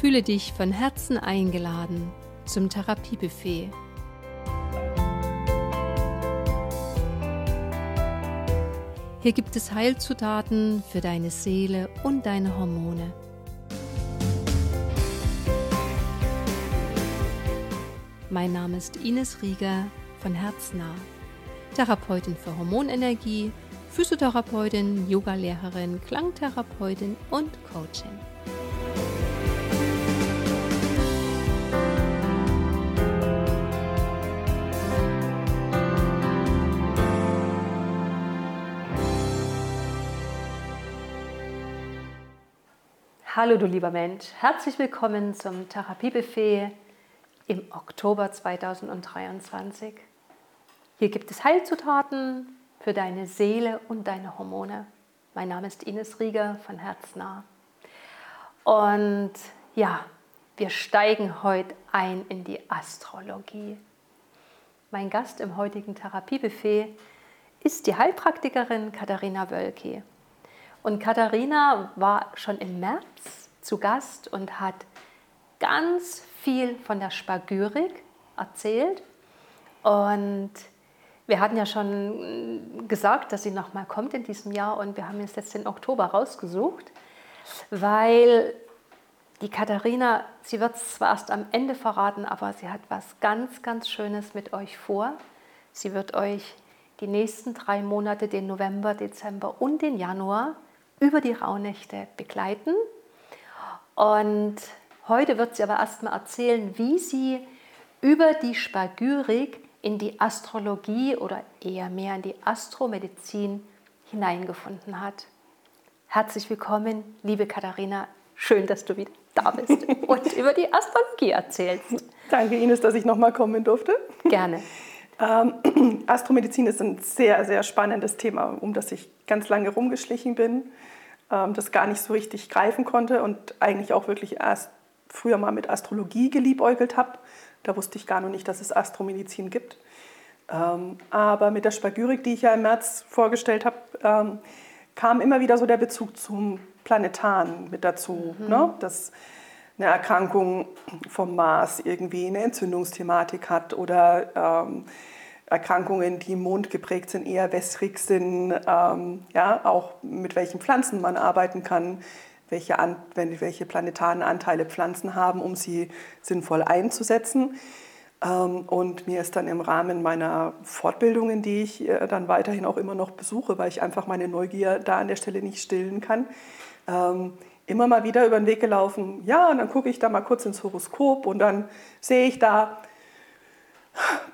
Fühle dich von Herzen eingeladen zum Therapiebuffet. Hier gibt es Heilzutaten für deine Seele und deine Hormone. Mein Name ist Ines Rieger von Herznah, Therapeutin für Hormonenergie, Physiotherapeutin, Yogalehrerin, Klangtherapeutin und Coaching. Hallo du lieber Mensch, herzlich willkommen zum Therapiebuffet im Oktober 2023. Hier gibt es Heilzutaten für deine Seele und deine Hormone. Mein Name ist Ines Rieger von Herznah. Und ja, wir steigen heute ein in die Astrologie. Mein Gast im heutigen Therapiebuffet ist die Heilpraktikerin Katharina Wölki. Und Katharina war schon im März zu Gast und hat ganz viel von der Spagyrik erzählt. Und wir hatten ja schon gesagt, dass sie nochmal kommt in diesem Jahr und wir haben jetzt den Oktober rausgesucht, weil die Katharina, sie wird es zwar erst am Ende verraten, aber sie hat was ganz, ganz Schönes mit euch vor. Sie wird euch die nächsten drei Monate, den November, Dezember und den Januar, über die Rauhnächte begleiten. Und heute wird sie aber erstmal erzählen, wie sie über die Spagyrik in die Astrologie oder eher mehr in die Astromedizin hineingefunden hat. Herzlich willkommen, liebe Katharina. Schön, dass du wieder da bist und über die Astrologie erzählst. Danke, Ines, dass ich nochmal kommen durfte. Gerne. Ähm, Astromedizin ist ein sehr, sehr spannendes Thema, um das ich ganz lange rumgeschlichen bin, ähm, das gar nicht so richtig greifen konnte und eigentlich auch wirklich erst früher mal mit Astrologie geliebäugelt habe. Da wusste ich gar noch nicht, dass es Astromedizin gibt. Ähm, aber mit der Spagyrik, die ich ja im März vorgestellt habe, ähm, kam immer wieder so der Bezug zum Planetaren mit dazu. Mhm. Ne? Dass eine Erkrankung vom Mars irgendwie eine Entzündungsthematik hat oder ähm, Erkrankungen, die mondgeprägt sind, eher wässrig sind, ähm, ja, auch mit welchen Pflanzen man arbeiten kann, welche, an, welche planetaren Anteile Pflanzen haben, um sie sinnvoll einzusetzen. Ähm, und mir ist dann im Rahmen meiner Fortbildungen, die ich äh, dann weiterhin auch immer noch besuche, weil ich einfach meine Neugier da an der Stelle nicht stillen kann, ähm, immer mal wieder über den Weg gelaufen, ja, und dann gucke ich da mal kurz ins Horoskop und dann sehe ich da,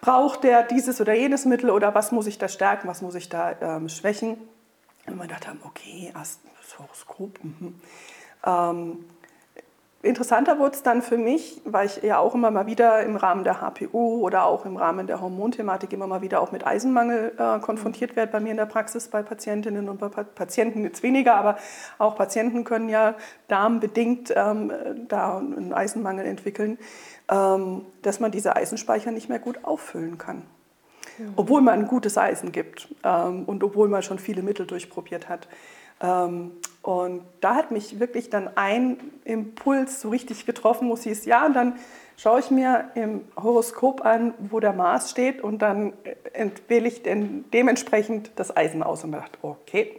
braucht der dieses oder jenes Mittel oder was muss ich da stärken, was muss ich da ähm, schwächen. Und man dachte, okay, das Horoskop. Mhm. Ähm, Interessanter wurde es dann für mich, weil ich ja auch immer mal wieder im Rahmen der HPU oder auch im Rahmen der Hormonthematik immer mal wieder auch mit Eisenmangel äh, konfrontiert werde bei mir in der Praxis, bei Patientinnen und bei Patienten jetzt weniger, aber auch Patienten können ja darmbedingt ähm, da einen Eisenmangel entwickeln, ähm, dass man diese Eisenspeicher nicht mehr gut auffüllen kann. Mhm. Obwohl man ein gutes Eisen gibt ähm, und obwohl man schon viele Mittel durchprobiert hat. Ähm, und da hat mich wirklich dann ein Impuls so richtig getroffen, wo es hieß, ja, und dann schaue ich mir im Horoskop an, wo der Mars steht und dann wähle ich dementsprechend das Eisen aus und dachte, okay.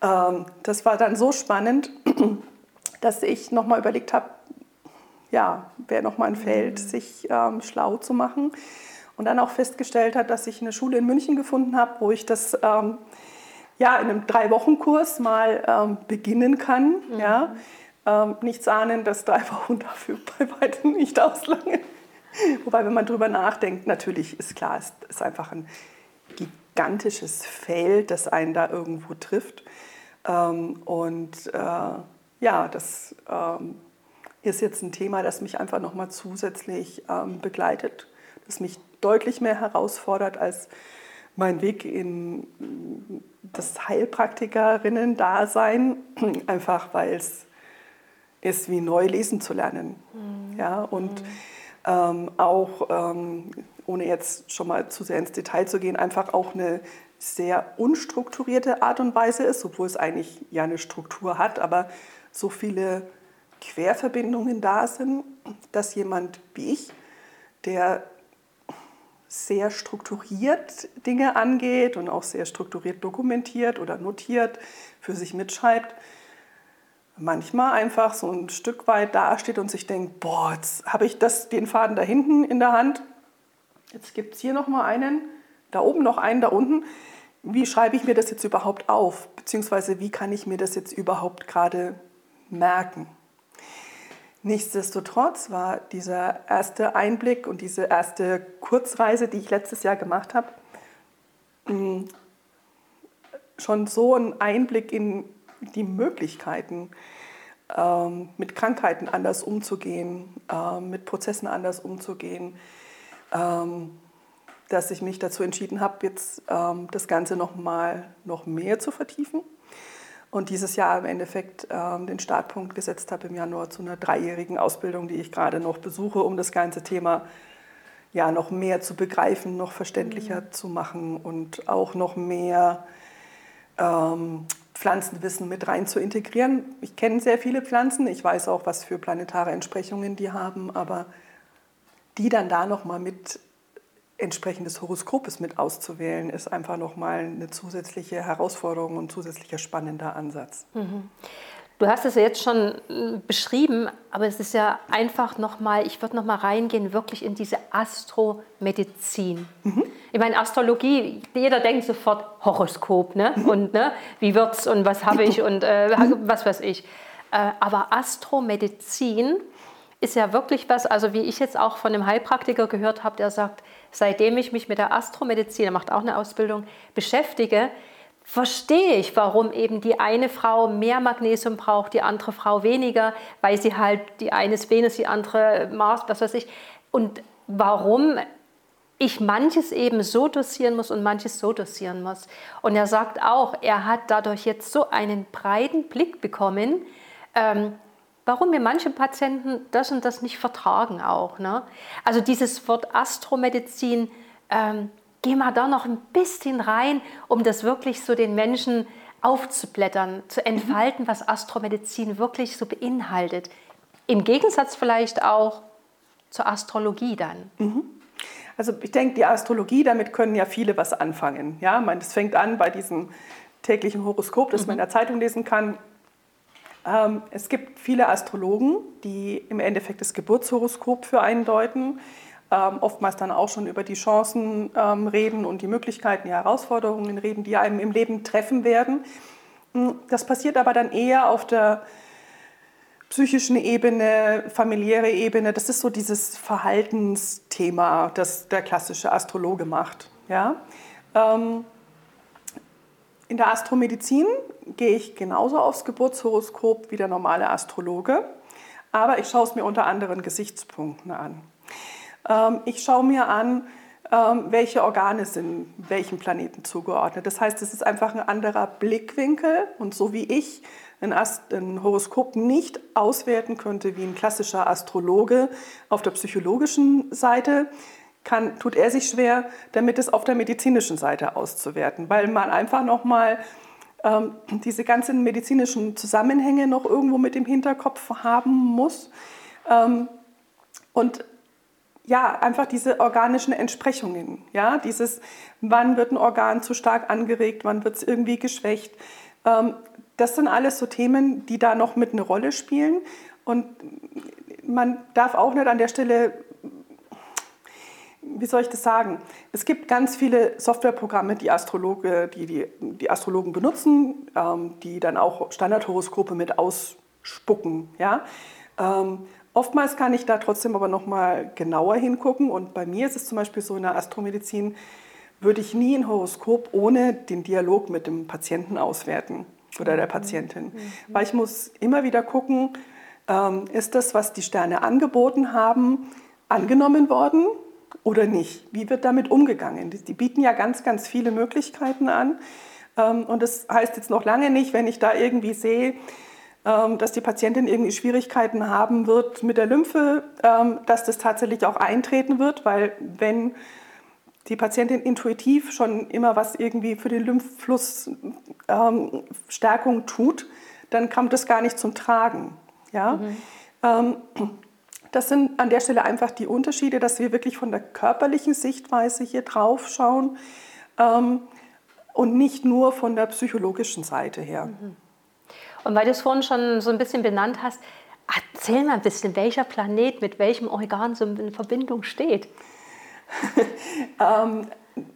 Ähm, das war dann so spannend, dass ich nochmal überlegt habe, ja, wäre nochmal ein Feld, mhm. sich ähm, schlau zu machen. Und dann auch festgestellt hat, dass ich eine Schule in München gefunden habe, wo ich das ähm, ja, in einem Drei-Wochen-Kurs mal ähm, beginnen kann. Mhm. Ja. Ähm, nichts ahnen, dass drei Wochen dafür bei weitem nicht auslangen. Wobei, wenn man darüber nachdenkt, natürlich ist klar, es ist einfach ein gigantisches Feld, das einen da irgendwo trifft. Ähm, und äh, ja, das ähm, ist jetzt ein Thema, das mich einfach nochmal zusätzlich ähm, begleitet, das mich deutlich mehr herausfordert als mein Weg in das Heilpraktikerinnen-Dasein, einfach weil es ist wie neu lesen zu lernen. Mhm. Ja, und mhm. ähm, auch, ähm, ohne jetzt schon mal zu sehr ins Detail zu gehen, einfach auch eine sehr unstrukturierte Art und Weise ist, obwohl es eigentlich ja eine Struktur hat, aber so viele Querverbindungen da sind, dass jemand wie ich, der sehr strukturiert Dinge angeht und auch sehr strukturiert dokumentiert oder notiert, für sich mitschreibt, manchmal einfach so ein Stück weit dasteht und sich denkt, boah, jetzt habe ich das, den Faden da hinten in der Hand, jetzt gibt es hier nochmal einen, da oben noch einen, da unten. Wie schreibe ich mir das jetzt überhaupt auf? Beziehungsweise wie kann ich mir das jetzt überhaupt gerade merken? Nichtsdestotrotz war dieser erste Einblick und diese erste Kurzreise, die ich letztes Jahr gemacht habe, mm, schon so ein Einblick in die Möglichkeiten, ähm, mit Krankheiten anders umzugehen, ähm, mit Prozessen anders umzugehen, ähm, dass ich mich dazu entschieden habe, jetzt das Ganze noch mal noch mehr zu vertiefen und dieses Jahr im Endeffekt ähm, den Startpunkt gesetzt habe im Januar zu einer dreijährigen Ausbildung, die ich gerade noch besuche, um das ganze Thema ja noch mehr zu begreifen, noch verständlicher mhm. zu machen und auch noch mehr ähm, Pflanzenwissen mit rein zu integrieren. Ich kenne sehr viele Pflanzen, ich weiß auch, was für planetare Entsprechungen die haben, aber die dann da noch mal mit entsprechendes Horoskopes mit auszuwählen, ist einfach nochmal eine zusätzliche Herausforderung und zusätzlicher spannender Ansatz. Mhm. Du hast es ja jetzt schon äh, beschrieben, aber es ist ja einfach nochmal, ich würde nochmal reingehen, wirklich in diese Astromedizin. Mhm. Ich meine, Astrologie, jeder denkt sofort Horoskop, ne? Mhm. Und ne? wie wird's und was habe ich und äh, was weiß ich. Äh, aber Astromedizin ist ja wirklich was, also wie ich jetzt auch von einem Heilpraktiker gehört habe, der sagt, seitdem ich mich mit der Astromedizin, er macht auch eine Ausbildung, beschäftige, verstehe ich, warum eben die eine Frau mehr Magnesium braucht, die andere Frau weniger, weil sie halt die eine ist Venus, die andere Mars, was weiß ich. Und warum ich manches eben so dosieren muss und manches so dosieren muss. Und er sagt auch, er hat dadurch jetzt so einen breiten Blick bekommen, ähm, warum mir manche Patienten das und das nicht vertragen auch. Ne? Also dieses Wort Astromedizin, ähm, geh mal da noch ein bisschen rein, um das wirklich so den Menschen aufzublättern, zu entfalten, was Astromedizin wirklich so beinhaltet. Im Gegensatz vielleicht auch zur Astrologie dann. Mhm. Also ich denke, die Astrologie, damit können ja viele was anfangen. Ja, man, das fängt an bei diesem täglichen Horoskop, das mhm. man in der Zeitung lesen kann. Ähm, es gibt viele Astrologen, die im Endeffekt das Geburtshoroskop für einen deuten, ähm, oftmals dann auch schon über die Chancen ähm, reden und die Möglichkeiten, die Herausforderungen reden, die einem im Leben treffen werden. Hm, das passiert aber dann eher auf der psychischen Ebene, familiäre Ebene. Das ist so dieses Verhaltensthema, das der klassische Astrologe macht. Ja? In der Astromedizin gehe ich genauso aufs Geburtshoroskop wie der normale Astrologe, aber ich schaue es mir unter anderen Gesichtspunkten an. Ähm, ich schaue mir an, ähm, welche Organe sind welchen Planeten zugeordnet. Das heißt, es ist einfach ein anderer Blickwinkel und so wie ich ein, Ast ein Horoskop nicht auswerten könnte wie ein klassischer Astrologe auf der psychologischen Seite, kann, tut er sich schwer, damit es auf der medizinischen Seite auszuwerten, weil man einfach nochmal ähm, diese ganzen medizinischen Zusammenhänge noch irgendwo mit im Hinterkopf haben muss. Ähm, und ja, einfach diese organischen Entsprechungen, ja, dieses, wann wird ein Organ zu stark angeregt, wann wird es irgendwie geschwächt. Ähm, das sind alles so Themen, die da noch mit eine Rolle spielen. Und man darf auch nicht an der Stelle wie soll ich das sagen? Es gibt ganz viele Softwareprogramme, die, Astrologe, die, die, die Astrologen benutzen, ähm, die dann auch Standardhoroskope mit ausspucken. Ja? Ähm, oftmals kann ich da trotzdem aber noch mal genauer hingucken. Und bei mir ist es zum Beispiel so in der Astromedizin, würde ich nie ein Horoskop ohne den Dialog mit dem Patienten auswerten oder der Patientin. Mhm. Weil ich muss immer wieder gucken, ähm, ist das, was die Sterne angeboten haben, angenommen worden? Oder nicht? Wie wird damit umgegangen? Die bieten ja ganz, ganz viele Möglichkeiten an. Ähm, und das heißt jetzt noch lange nicht, wenn ich da irgendwie sehe, ähm, dass die Patientin irgendwie Schwierigkeiten haben wird mit der Lymphe, ähm, dass das tatsächlich auch eintreten wird, weil wenn die Patientin intuitiv schon immer was irgendwie für den Lymphfluss Stärkung tut, dann kommt das gar nicht zum Tragen. Ja? Mhm. Ähm, das sind an der Stelle einfach die Unterschiede, dass wir wirklich von der körperlichen Sichtweise hier drauf schauen ähm, und nicht nur von der psychologischen Seite her. Mhm. Und weil du es vorhin schon so ein bisschen benannt hast, erzähl mal ein bisschen, welcher Planet mit welchem Organ so in Verbindung steht. ähm,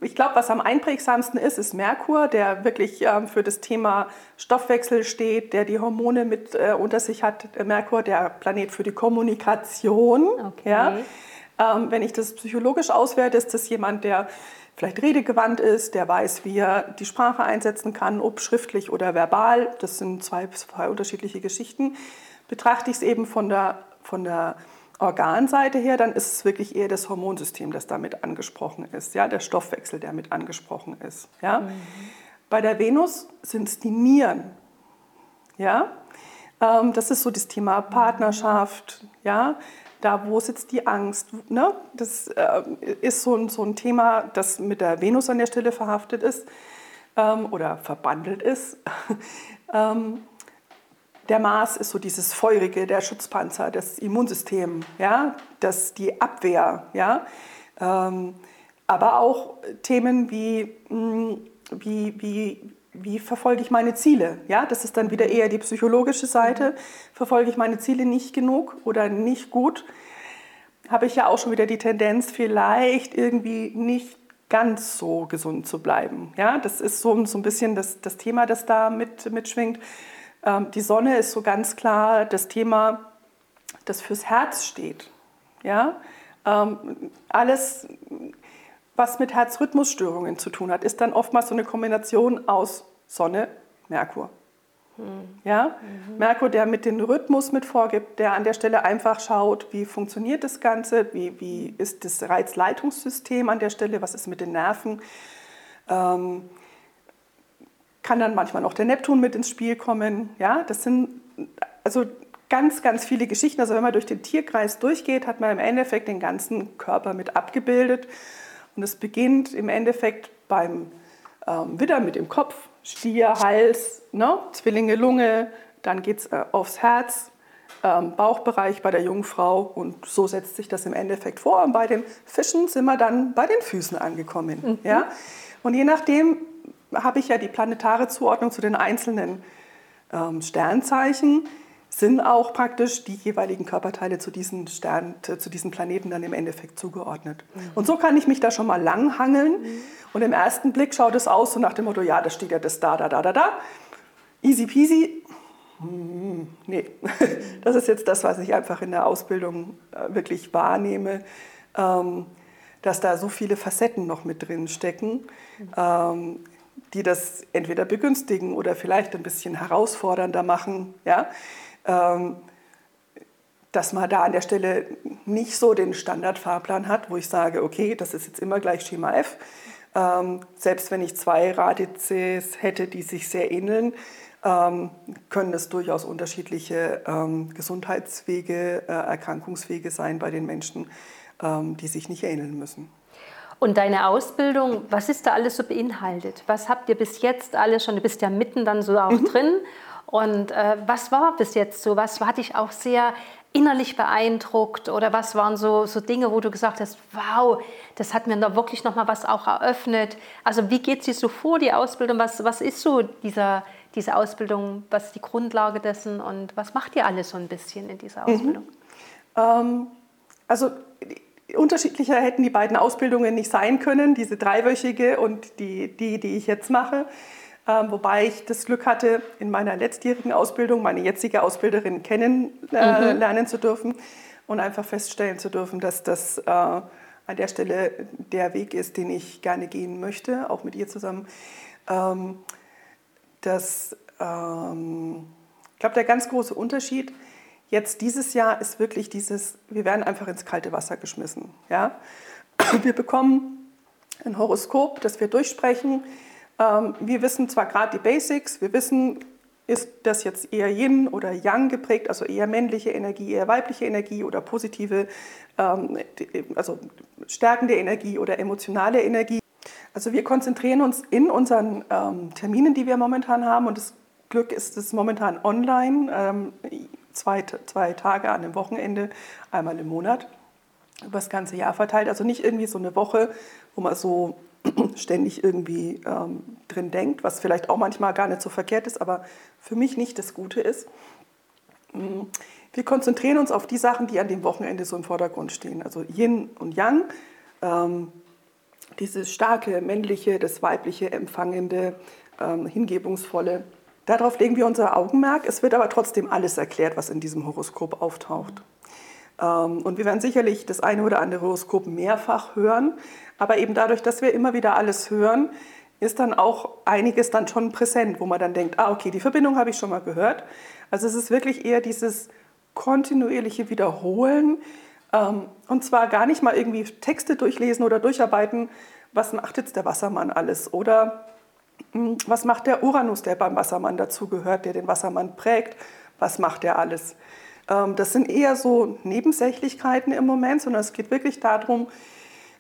ich glaube, was am einprägsamsten ist, ist Merkur, der wirklich ähm, für das Thema Stoffwechsel steht, der die Hormone mit äh, unter sich hat. Merkur, der Planet für die Kommunikation. Okay. Ja? Ähm, wenn ich das psychologisch auswerte, ist das jemand, der vielleicht redegewandt ist, der weiß, wie er die Sprache einsetzen kann, ob schriftlich oder verbal. Das sind zwei, zwei unterschiedliche Geschichten. Betrachte ich es eben von der, von der Organseite her, dann ist es wirklich eher das Hormonsystem, das damit angesprochen ist, ja, der Stoffwechsel, der mit angesprochen ist. Ja. Mhm. Bei der Venus sind es die Nieren. Ja. Ähm, das ist so das Thema Partnerschaft, ja, da wo sitzt die Angst. Ne? Das äh, ist so ein, so ein Thema, das mit der Venus an der Stelle verhaftet ist ähm, oder verbandelt ist. ähm, der Mars ist so dieses Feurige, der Schutzpanzer, das Immunsystem, ja, das, die Abwehr. Ja, ähm, aber auch Themen wie, hm, wie, wie, wie verfolge ich meine Ziele? Ja, das ist dann wieder eher die psychologische Seite. Verfolge ich meine Ziele nicht genug oder nicht gut? Habe ich ja auch schon wieder die Tendenz, vielleicht irgendwie nicht ganz so gesund zu bleiben. Ja, das ist so, so ein bisschen das, das Thema, das da mit, mitschwingt. Ähm, die Sonne ist so ganz klar das Thema, das fürs Herz steht. Ja? Ähm, alles, was mit Herzrhythmusstörungen zu tun hat, ist dann oftmals so eine Kombination aus Sonne, Merkur. Hm. Ja? Mhm. Merkur, der mit den Rhythmus mit vorgibt, der an der Stelle einfach schaut, wie funktioniert das Ganze, wie, wie ist das Reizleitungssystem an der Stelle, was ist mit den Nerven. Ähm, kann dann manchmal noch der Neptun mit ins Spiel kommen. Ja, das sind also ganz, ganz viele Geschichten. Also wenn man durch den Tierkreis durchgeht, hat man im Endeffekt den ganzen Körper mit abgebildet. Und es beginnt im Endeffekt beim ähm, Widder mit dem Kopf, Stier, Hals, ne? Zwillinge, Lunge, dann geht es äh, aufs Herz, ähm, Bauchbereich bei der Jungfrau und so setzt sich das im Endeffekt vor. Und bei den Fischen sind wir dann bei den Füßen angekommen. Mhm. Ja? Und je nachdem, habe ich ja die planetare Zuordnung zu den einzelnen ähm, Sternzeichen, sind auch praktisch die jeweiligen Körperteile zu diesen, Stern, zu diesen Planeten dann im Endeffekt zugeordnet. Mhm. Und so kann ich mich da schon mal langhangeln. Mhm. Und im ersten Blick schaut es aus so nach dem Motto, ja, da steht ja das da, da, da, da, da. Easy peasy. Hm, nee, das ist jetzt das, was ich einfach in der Ausbildung äh, wirklich wahrnehme. Ähm, dass da so viele Facetten noch mit drin stecken. Mhm. Ähm, die das entweder begünstigen oder vielleicht ein bisschen herausfordernder machen. Ja? Ähm, dass man da an der Stelle nicht so den Standardfahrplan hat, wo ich sage, okay, das ist jetzt immer gleich Schema F. Ähm, selbst wenn ich zwei Radizes hätte, die sich sehr ähneln, ähm, können es durchaus unterschiedliche ähm, Gesundheitswege, äh, Erkrankungswege sein bei den Menschen, ähm, die sich nicht ähneln müssen. Und deine Ausbildung, was ist da alles so beinhaltet? Was habt ihr bis jetzt alles schon? Du bist ja mitten dann so auch mhm. drin. Und äh, was war bis jetzt so? Was hat dich auch sehr innerlich beeindruckt? Oder was waren so, so Dinge, wo du gesagt hast, wow, das hat mir da wirklich nochmal was auch eröffnet? Also wie geht sie so vor, die Ausbildung? Was, was ist so dieser, diese Ausbildung? Was ist die Grundlage dessen? Und was macht ihr alles so ein bisschen in dieser mhm. Ausbildung? Mhm. Ähm, also unterschiedlicher hätten die beiden Ausbildungen nicht sein können, diese dreiwöchige und die, die, die ich jetzt mache. Ähm, wobei ich das Glück hatte, in meiner letztjährigen Ausbildung meine jetzige Ausbilderin kennenlernen äh, mhm. zu dürfen und einfach feststellen zu dürfen, dass das äh, an der Stelle der Weg ist, den ich gerne gehen möchte, auch mit ihr zusammen. Ähm, das, ähm, ich glaube, der ganz große Unterschied ist, Jetzt dieses Jahr ist wirklich dieses, wir werden einfach ins kalte Wasser geschmissen. Ja? Wir bekommen ein Horoskop, das wir durchsprechen. Ähm, wir wissen zwar gerade die Basics, wir wissen, ist das jetzt eher Yin oder Yang geprägt, also eher männliche Energie, eher weibliche Energie oder positive, ähm, also stärkende Energie oder emotionale Energie. Also wir konzentrieren uns in unseren ähm, Terminen, die wir momentan haben, und das Glück ist es momentan online zwei, zwei Tage an dem Wochenende, einmal im Monat, über das ganze Jahr verteilt. Also nicht irgendwie so eine Woche, wo man so ständig irgendwie ähm, drin denkt, was vielleicht auch manchmal gar nicht so verkehrt ist, aber für mich nicht das Gute ist. Mm, wir konzentrieren uns auf die Sachen, die an dem Wochenende so im Vordergrund stehen. Also Yin und Yang, ähm, dieses starke männliche, das weibliche, empfangende, ähm, hingebungsvolle. Darauf legen wir unser Augenmerk. Es wird aber trotzdem alles erklärt, was in diesem Horoskop auftaucht. Ähm, und wir werden sicherlich das eine oder andere Horoskop mehrfach hören. Aber eben dadurch, dass wir immer wieder alles hören, ist dann auch einiges dann schon präsent, wo man dann denkt, ah, okay, die Verbindung habe ich schon mal gehört. Also es ist wirklich eher dieses kontinuierliche Wiederholen ähm, und zwar gar nicht mal irgendwie Texte durchlesen oder durcharbeiten, was macht jetzt der Wassermann alles oder was macht der Uranus, der beim Wassermann dazugehört, der den Wassermann prägt, was macht der alles. Ähm, das sind eher so Nebensächlichkeiten im Moment, sondern es geht wirklich darum,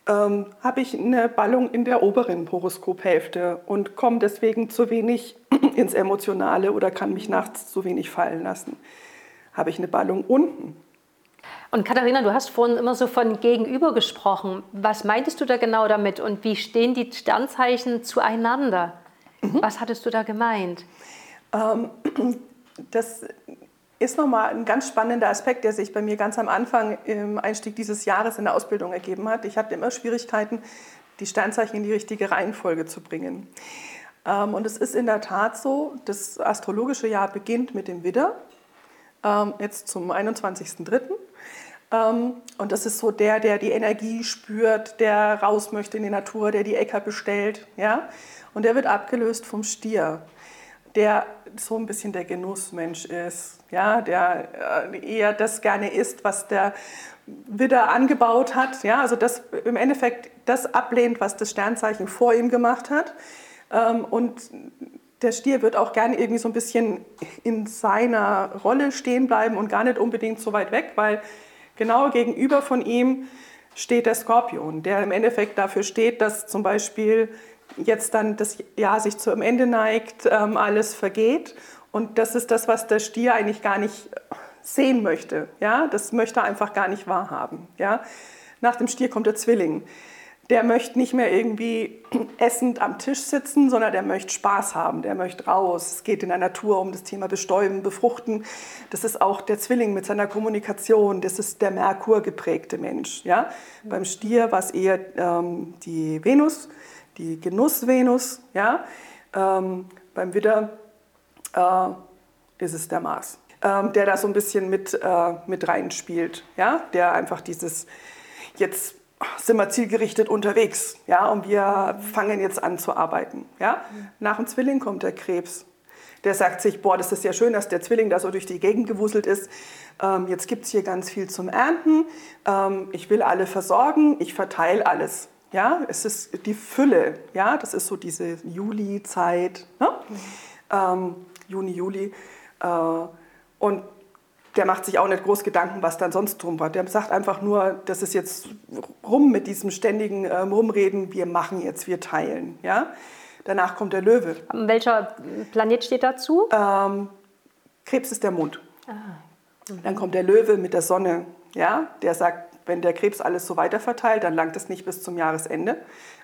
ähm, habe ich eine Ballung in der oberen Horoskophälfte und komme deswegen zu wenig ins Emotionale oder kann mich nachts zu wenig fallen lassen. Habe ich eine Ballung unten? Und Katharina, du hast vorhin immer so von Gegenüber gesprochen. Was meintest du da genau damit und wie stehen die Sternzeichen zueinander? Mhm. Was hattest du da gemeint? Ähm, das ist nochmal ein ganz spannender Aspekt, der sich bei mir ganz am Anfang im Einstieg dieses Jahres in der Ausbildung ergeben hat. Ich hatte immer Schwierigkeiten, die Sternzeichen in die richtige Reihenfolge zu bringen. Ähm, und es ist in der Tat so, das astrologische Jahr beginnt mit dem Widder, ähm, jetzt zum 21.03. Ähm, und das ist so der, der die Energie spürt, der raus möchte in die Natur, der die Äcker bestellt. Ja? Und der wird abgelöst vom Stier der so ein bisschen der Genussmensch ist, ja, der äh, eher das gerne isst, was der Widder angebaut hat, ja, also das im Endeffekt das ablehnt, was das Sternzeichen vor ihm gemacht hat. Ähm, und der Stier wird auch gerne irgendwie so ein bisschen in seiner Rolle stehen bleiben und gar nicht unbedingt so weit weg, weil genau gegenüber von ihm steht der Skorpion, der im Endeffekt dafür steht, dass zum Beispiel jetzt dann das Jahr sich zu einem Ende neigt, ähm, alles vergeht. Und das ist das, was der Stier eigentlich gar nicht sehen möchte. Ja? Das möchte er einfach gar nicht wahrhaben. Ja? Nach dem Stier kommt der Zwilling. Der möchte nicht mehr irgendwie essend am Tisch sitzen, sondern der möchte Spaß haben, der möchte raus. Es geht in der Natur um das Thema Bestäuben, Befruchten. Das ist auch der Zwilling mit seiner Kommunikation. Das ist der Merkur geprägte Mensch. Ja? Beim Stier war es eher ähm, die Venus, die Genussvenus. Ja? Ähm, beim Widder äh, ist es der Mars, ähm, der da so ein bisschen mit, äh, mit reinspielt. Ja? Der einfach dieses, jetzt sind wir zielgerichtet unterwegs ja? und wir fangen jetzt an zu arbeiten. Ja? Nach dem Zwilling kommt der Krebs. Der sagt sich, boah, das ist ja schön, dass der Zwilling da so durch die Gegend gewuselt ist. Ähm, jetzt gibt es hier ganz viel zum Ernten. Ähm, ich will alle versorgen, ich verteile alles. Ja, es ist die Fülle. Ja, das ist so diese Juli-Zeit, ne? ähm, Juni, Juli. Äh, und der macht sich auch nicht groß Gedanken, was dann sonst drum war. Der sagt einfach nur, das ist jetzt rum mit diesem ständigen ähm, Rumreden, wir machen jetzt, wir teilen. Ja? Danach kommt der Löwe. Welcher Planet steht dazu? Ähm, Krebs ist der Mond. Ah. Mhm. Dann kommt der Löwe mit der Sonne. Ja? Der sagt, wenn der Krebs alles so weiter verteilt, dann langt es nicht bis zum Jahresende.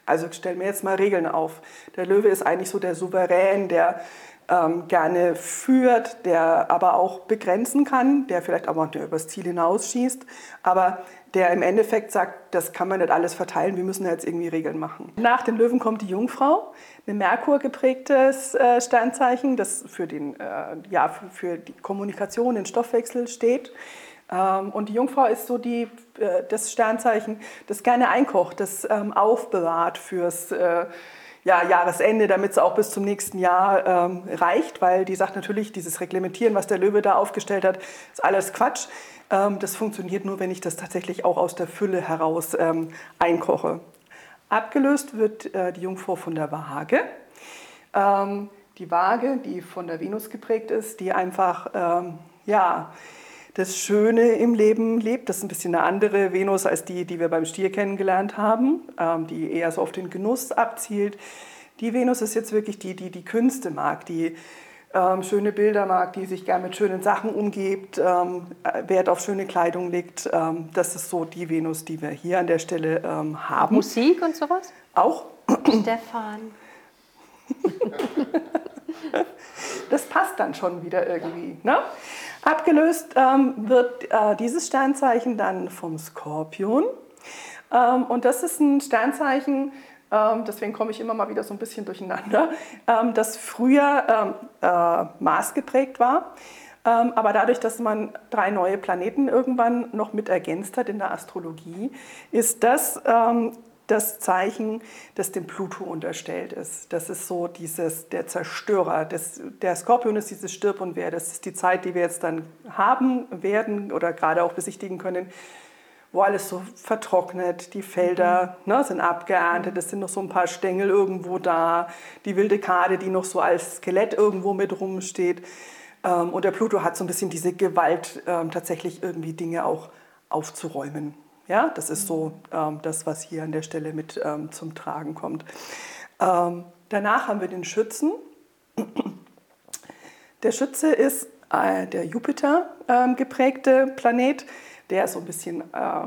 Also stellen wir jetzt mal Regeln auf. Der Löwe ist eigentlich so der Souverän, der ähm, gerne führt, der aber auch begrenzen kann, der vielleicht auch mal übers Ziel hinausschießt, aber der im Endeffekt sagt, das kann man nicht alles verteilen, wir müssen jetzt irgendwie Regeln machen. Nach dem Löwen kommt die Jungfrau, ein Merkur geprägtes äh, Sternzeichen, das für, den, äh, ja, für die Kommunikation, den Stoffwechsel steht. Ähm, und die Jungfrau ist so die, äh, das Sternzeichen, das gerne einkocht, das ähm, aufbewahrt fürs äh, ja, Jahresende, damit es auch bis zum nächsten Jahr ähm, reicht, weil die sagt natürlich, dieses Reglementieren, was der Löwe da aufgestellt hat, ist alles Quatsch. Das funktioniert nur, wenn ich das tatsächlich auch aus der Fülle heraus einkoche. Abgelöst wird äh, die Jungfrau von der Waage. Die Waage, die von der Venus geprägt ist, die einfach, ja, das Schöne im Leben lebt. Das ist ein bisschen eine andere Venus als die, die wir beim Stier kennengelernt haben, ähm, die eher so auf den Genuss abzielt. Die Venus ist jetzt wirklich die, die die Künste mag, die ähm, schöne Bilder mag, die sich gern mit schönen Sachen umgibt, ähm, Wert auf schöne Kleidung legt. Ähm, das ist so die Venus, die wir hier an der Stelle ähm, haben. Musik und sowas? Auch. Stefan. das passt dann schon wieder irgendwie. Ne? Abgelöst ähm, wird äh, dieses Sternzeichen dann vom Skorpion. Ähm, und das ist ein Sternzeichen, ähm, deswegen komme ich immer mal wieder so ein bisschen durcheinander, ähm, das früher ähm, äh, maßgeprägt war. Ähm, aber dadurch, dass man drei neue Planeten irgendwann noch mit ergänzt hat in der Astrologie, ist das das Zeichen, das dem Pluto unterstellt ist. Das ist so dieses, der Zerstörer. Das, der Skorpion ist dieses Stirb und Wehr. Das ist die Zeit, die wir jetzt dann haben werden oder gerade auch besichtigen können, wo alles so vertrocknet, die Felder mhm. ne, sind abgeerntet, es sind noch so ein paar Stängel irgendwo da, die wilde Kade, die noch so als Skelett irgendwo mit rumsteht. Ähm, und der Pluto hat so ein bisschen diese Gewalt, ähm, tatsächlich irgendwie Dinge auch aufzuräumen. Ja, das ist so ähm, das, was hier an der Stelle mit ähm, zum Tragen kommt. Ähm, danach haben wir den Schützen. Der Schütze ist äh, der Jupiter ähm, geprägte Planet, der so ein bisschen äh,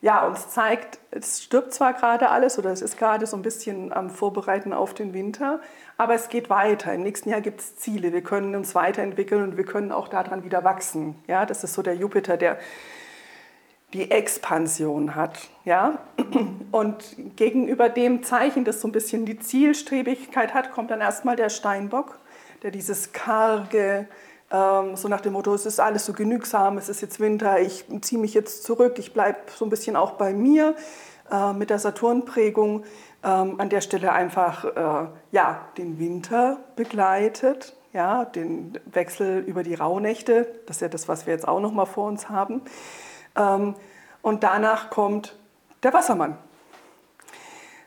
ja, uns zeigt, es stirbt zwar gerade alles oder es ist gerade so ein bisschen am Vorbereiten auf den Winter, aber es geht weiter. Im nächsten Jahr gibt es Ziele. Wir können uns weiterentwickeln und wir können auch daran wieder wachsen. Ja, das ist so der Jupiter, der die Expansion hat. Ja? Und gegenüber dem Zeichen, das so ein bisschen die Zielstrebigkeit hat, kommt dann erstmal der Steinbock, der dieses karge, ähm, so nach dem Motto, es ist alles so genügsam, es ist jetzt Winter, ich ziehe mich jetzt zurück, ich bleibe so ein bisschen auch bei mir äh, mit der Saturnprägung. Ähm, an der Stelle einfach äh, ja, den Winter begleitet, ja, den Wechsel über die Rauhnächte, das ist ja das, was wir jetzt auch noch mal vor uns haben. Ähm, und danach kommt der Wassermann.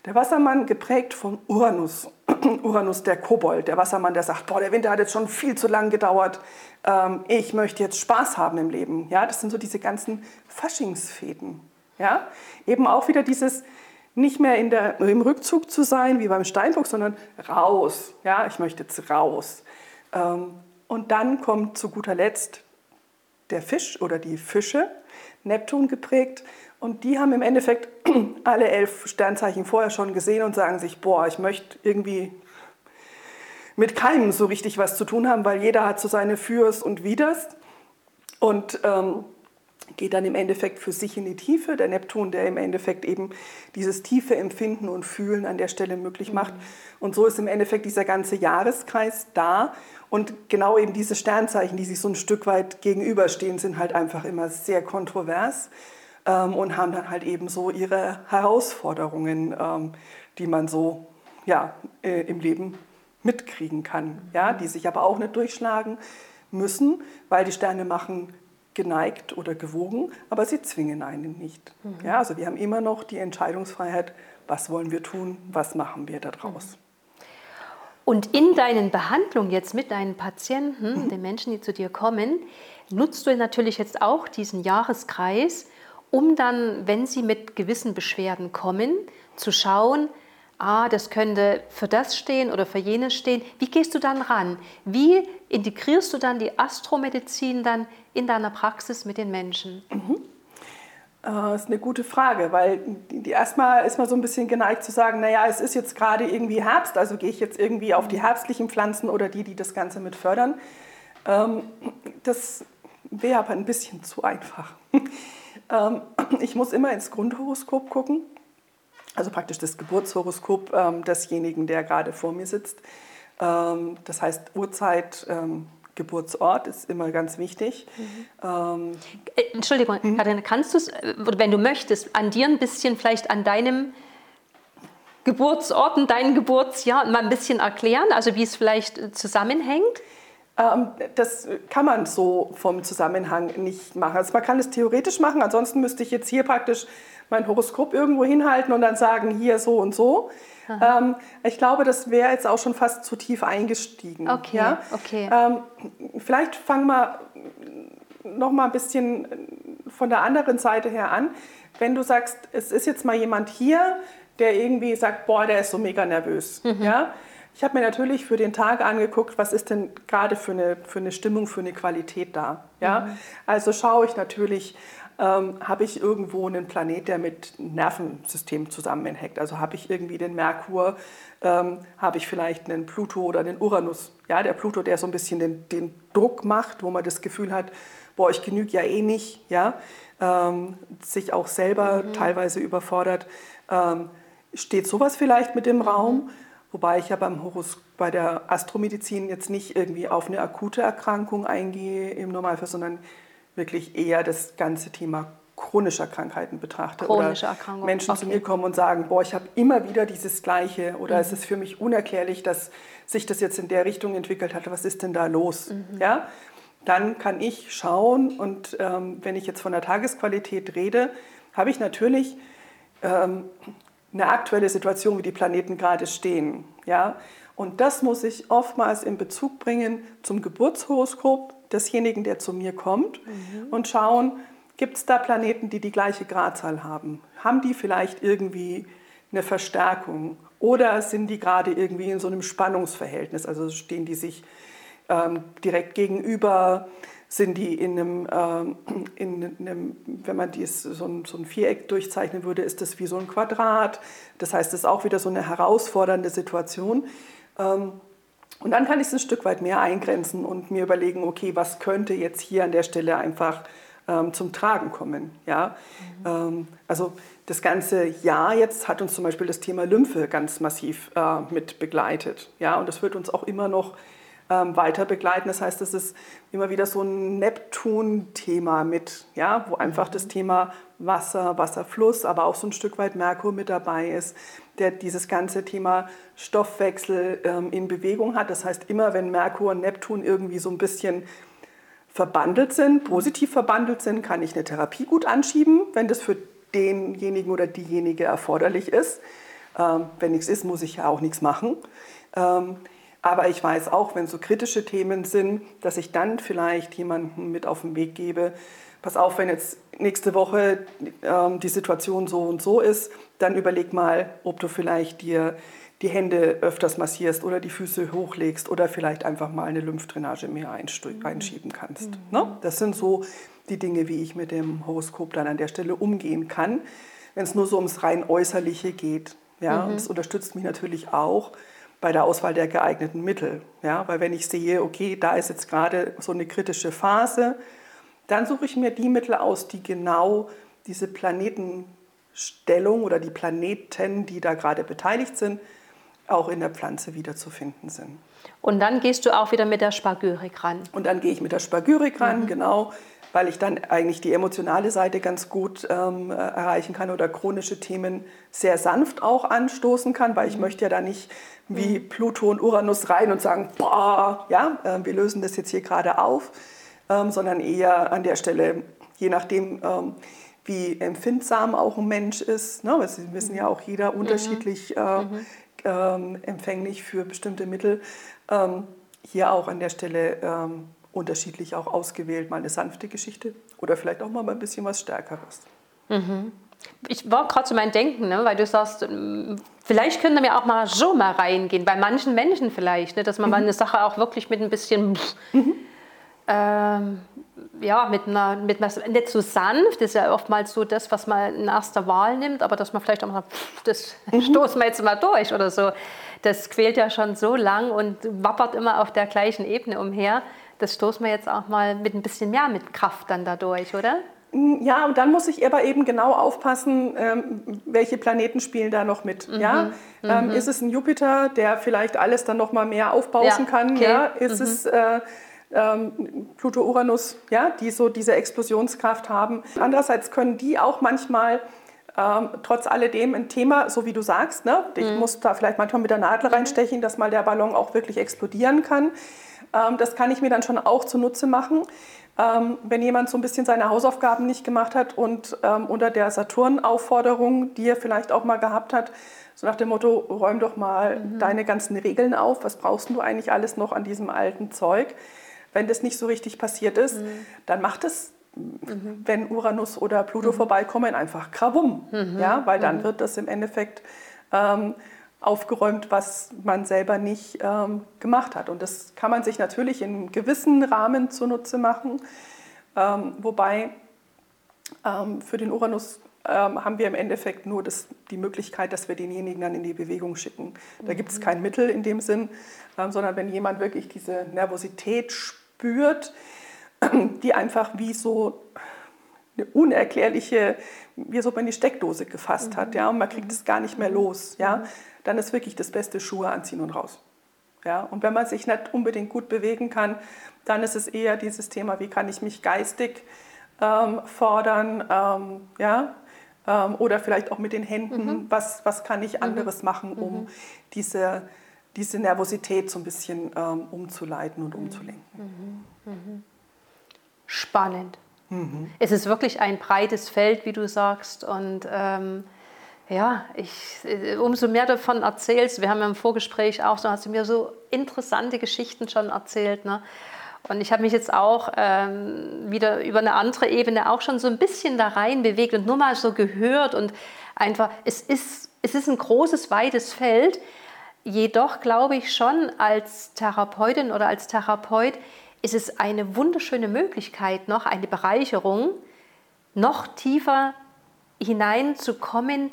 Der Wassermann geprägt von Uranus. Uranus der Kobold, der Wassermann, der sagt, boah, der Winter hat jetzt schon viel zu lang gedauert. Ähm, ich möchte jetzt Spaß haben im Leben. Ja, das sind so diese ganzen Faschingsfäden. Ja, eben auch wieder dieses nicht mehr in der, im Rückzug zu sein wie beim Steinbock, sondern raus. Ja, ich möchte jetzt raus. Ähm, und dann kommt zu guter Letzt der Fisch oder die Fische. Neptun geprägt. Und die haben im Endeffekt alle elf Sternzeichen vorher schon gesehen und sagen sich, boah, ich möchte irgendwie mit keinem so richtig was zu tun haben, weil jeder hat so seine Fürs und Widers. Und ähm, geht dann im Endeffekt für sich in die Tiefe. Der Neptun, der im Endeffekt eben dieses tiefe Empfinden und Fühlen an der Stelle möglich macht. Mhm. Und so ist im Endeffekt dieser ganze Jahreskreis da. Und genau eben diese Sternzeichen, die sich so ein Stück weit gegenüberstehen, sind halt einfach immer sehr kontrovers ähm, und haben dann halt eben so ihre Herausforderungen, ähm, die man so ja, äh, im Leben mitkriegen kann, ja, die sich aber auch nicht durchschlagen müssen, weil die Sterne machen geneigt oder gewogen, aber sie zwingen einen nicht. Mhm. Ja, also wir haben immer noch die Entscheidungsfreiheit, was wollen wir tun, was machen wir daraus. Mhm. Und in deinen Behandlungen jetzt mit deinen Patienten, mhm. den Menschen, die zu dir kommen, nutzt du natürlich jetzt auch diesen Jahreskreis, um dann, wenn sie mit gewissen Beschwerden kommen, zu schauen, ah, das könnte für das stehen oder für jenes stehen. Wie gehst du dann ran? Wie integrierst du dann die Astromedizin dann in deiner Praxis mit den Menschen? Mhm. Das ist eine gute Frage, weil die, erstmal ist man so ein bisschen geneigt zu sagen, naja, es ist jetzt gerade irgendwie Herbst, also gehe ich jetzt irgendwie auf die herbstlichen Pflanzen oder die, die das Ganze mit fördern. Ähm, das wäre aber ein bisschen zu einfach. Ähm, ich muss immer ins Grundhoroskop gucken, also praktisch das Geburtshoroskop ähm, desjenigen, der gerade vor mir sitzt. Das heißt Uhrzeit, Geburtsort ist immer ganz wichtig. Mhm. Ähm, äh, Entschuldigung, mhm. Katharina, kannst du es, äh, wenn du möchtest, an dir ein bisschen, vielleicht an deinem Geburtsort und dein Geburtsjahr mal ein bisschen erklären, also wie es vielleicht äh, zusammenhängt? Ähm, das kann man so vom Zusammenhang nicht machen. Also man kann es theoretisch machen, ansonsten müsste ich jetzt hier praktisch mein Horoskop irgendwo hinhalten und dann sagen, hier so und so. Ähm, ich glaube, das wäre jetzt auch schon fast zu tief eingestiegen. Okay, ja? okay. Ähm, vielleicht fangen wir noch mal ein bisschen von der anderen Seite her an. Wenn du sagst, es ist jetzt mal jemand hier, der irgendwie sagt, boah, der ist so mega nervös. Mhm. Ja? Ich habe mir natürlich für den Tag angeguckt, was ist denn gerade für eine, für eine Stimmung, für eine Qualität da. Ja? Mhm. Also schaue ich natürlich, ähm, habe ich irgendwo einen Planet, der mit Nervensystem zusammenhängt. Also habe ich irgendwie den Merkur, ähm, habe ich vielleicht einen Pluto oder den Uranus. Ja, der Pluto, der so ein bisschen den, den Druck macht, wo man das Gefühl hat, boah, ich genüge ja eh nicht, ja, ähm, sich auch selber mhm. teilweise überfordert. Ähm, steht sowas vielleicht mit im Raum? Wobei ich ja beim Horus, bei der Astromedizin jetzt nicht irgendwie auf eine akute Erkrankung eingehe im Normalfall, sondern wirklich eher das ganze Thema chronischer Krankheiten betrachte. Chronische Erkrankungen. Menschen okay. zu mir kommen und sagen, boah, ich habe immer wieder dieses Gleiche oder mhm. es ist für mich unerklärlich, dass sich das jetzt in der Richtung entwickelt hat. Was ist denn da los? Mhm. Ja? Dann kann ich schauen und ähm, wenn ich jetzt von der Tagesqualität rede, habe ich natürlich ähm, eine aktuelle Situation, wie die Planeten gerade stehen. Ja? Und das muss ich oftmals in Bezug bringen zum Geburtshoroskop desjenigen, der zu mir kommt mhm. und schauen, gibt es da Planeten, die die gleiche Gradzahl haben? Haben die vielleicht irgendwie eine Verstärkung? Oder sind die gerade irgendwie in so einem Spannungsverhältnis? Also stehen die sich ähm, direkt gegenüber? Sind die in einem, ähm, in einem wenn man dies, so, ein, so ein Viereck durchzeichnen würde, ist das wie so ein Quadrat. Das heißt, es ist auch wieder so eine herausfordernde Situation. Ähm, und dann kann ich es ein Stück weit mehr eingrenzen und mir überlegen, okay, was könnte jetzt hier an der Stelle einfach ähm, zum Tragen kommen. Ja? Mhm. Ähm, also das ganze Jahr jetzt hat uns zum Beispiel das Thema Lymphe ganz massiv äh, mit begleitet. Ja? Und das wird uns auch immer noch ähm, weiter begleiten. Das heißt, es ist immer wieder so ein Neptun-Thema mit, ja? wo einfach das mhm. Thema Wasser, Wasserfluss, aber auch so ein Stück weit Merkur mit dabei ist, der dieses ganze Thema Stoffwechsel ähm, in Bewegung hat. Das heißt, immer wenn Merkur und Neptun irgendwie so ein bisschen verbandelt sind, positiv verbandelt sind, kann ich eine Therapie gut anschieben, wenn das für denjenigen oder diejenige erforderlich ist. Ähm, wenn nichts ist, muss ich ja auch nichts machen. Ähm, aber ich weiß auch, wenn so kritische Themen sind, dass ich dann vielleicht jemanden mit auf den Weg gebe, pass auf, wenn jetzt nächste Woche ähm, die Situation so und so ist, dann überleg mal, ob du vielleicht dir die Hände öfters massierst oder die Füße hochlegst oder vielleicht einfach mal eine Lymphdrainage mehr mhm. einschieben kannst. Mhm. Ne? Das sind so die Dinge, wie ich mit dem Horoskop dann an der Stelle umgehen kann, wenn es nur so ums rein Äußerliche geht. Ja? Mhm. Das unterstützt mich natürlich auch bei der Auswahl der geeigneten Mittel. Ja? Weil wenn ich sehe, okay, da ist jetzt gerade so eine kritische Phase, dann suche ich mir die Mittel aus, die genau diese Planetenstellung oder die Planeten, die da gerade beteiligt sind, auch in der Pflanze wiederzufinden sind. Und dann gehst du auch wieder mit der Spagyrik ran. Und dann gehe ich mit der Spagyrik ran, mhm. genau, weil ich dann eigentlich die emotionale Seite ganz gut ähm, erreichen kann oder chronische Themen sehr sanft auch anstoßen kann, weil ich mhm. möchte ja da nicht wie mhm. Pluto und Uranus rein und sagen, boah, ja, äh, wir lösen das jetzt hier gerade auf, ähm, sondern eher an der Stelle, je nachdem, ähm, wie empfindsam auch ein Mensch ist. Ne? Wir wissen ja auch jeder mhm. unterschiedlich äh, mhm ähm, empfänglich für bestimmte Mittel. Ähm, hier auch an der Stelle ähm, unterschiedlich auch ausgewählt, mal eine sanfte Geschichte oder vielleicht auch mal ein bisschen was Stärkeres. Mhm. Ich war gerade zu meinem Denken, ne, weil du sagst, ähm, vielleicht könnte wir auch mal so mal reingehen, bei manchen Menschen vielleicht, ne, dass man mhm. mal eine Sache auch wirklich mit ein bisschen mhm. Ähm, ja, mit einer, mit einer, nicht so sanft, das ist ja oftmals so das, was man in erster Wahl nimmt, aber dass man vielleicht auch mal, pff, das mhm. stoßen wir jetzt mal durch oder so. Das quält ja schon so lang und wappert immer auf der gleichen Ebene umher. Das stoßen wir jetzt auch mal mit ein bisschen mehr mit Kraft dann da durch, oder? Mm, ja, und dann muss ich aber eben genau aufpassen, ähm, welche Planeten spielen da noch mit. Mhm, ja? Ähm, mhm. ist es ein Jupiter, der vielleicht alles dann noch mal mehr aufbauschen ja, kann? Okay. Ja? Ist mhm. es äh, Pluto, Uranus, ja, die so diese Explosionskraft haben. Andererseits können die auch manchmal ähm, trotz alledem ein Thema, so wie du sagst, ne? ich mhm. muss da vielleicht manchmal mit der Nadel reinstechen, dass mal der Ballon auch wirklich explodieren kann. Ähm, das kann ich mir dann schon auch zunutze machen. Ähm, wenn jemand so ein bisschen seine Hausaufgaben nicht gemacht hat und ähm, unter der Saturn-Aufforderung, die er vielleicht auch mal gehabt hat, so nach dem Motto, räum doch mal mhm. deine ganzen Regeln auf, was brauchst du eigentlich alles noch an diesem alten Zeug? Wenn das nicht so richtig passiert ist, mhm. dann macht es, mhm. wenn Uranus oder Pluto mhm. vorbeikommen, einfach Krawum. Mhm. Ja, weil dann mhm. wird das im Endeffekt ähm, aufgeräumt, was man selber nicht ähm, gemacht hat. Und das kann man sich natürlich in gewissen Rahmen zunutze machen, ähm, wobei ähm, für den Uranus ähm, haben wir im Endeffekt nur das, die Möglichkeit, dass wir denjenigen dann in die Bewegung schicken. Da gibt es kein Mittel in dem Sinn, ähm, sondern wenn jemand wirklich diese Nervosität spürt, die einfach wie so eine unerklärliche, wie so man die Steckdose gefasst hat, ja, und man kriegt es gar nicht mehr los, ja, dann ist wirklich das Beste Schuhe anziehen und raus. Ja, und wenn man sich nicht unbedingt gut bewegen kann, dann ist es eher dieses Thema, wie kann ich mich geistig ähm, fordern, ähm, ja, ähm, oder vielleicht auch mit den Händen, mhm. was, was kann ich mhm. anderes machen, um mhm. diese, diese Nervosität so ein bisschen ähm, umzuleiten und umzulenken. Mhm. Spannend. Es ist wirklich ein breites Feld, wie du sagst, und ähm, ja, ich, äh, umso mehr davon erzählst, wir haben ja im Vorgespräch auch, so hast du mir so interessante Geschichten schon erzählt. Ne? Und ich habe mich jetzt auch ähm, wieder über eine andere Ebene auch schon so ein bisschen da rein bewegt und nur mal so gehört und einfach, es ist, es ist ein großes, weites Feld. Jedoch glaube ich schon, als Therapeutin oder als Therapeut ist es eine wunderschöne Möglichkeit, noch eine Bereicherung, noch tiefer hineinzukommen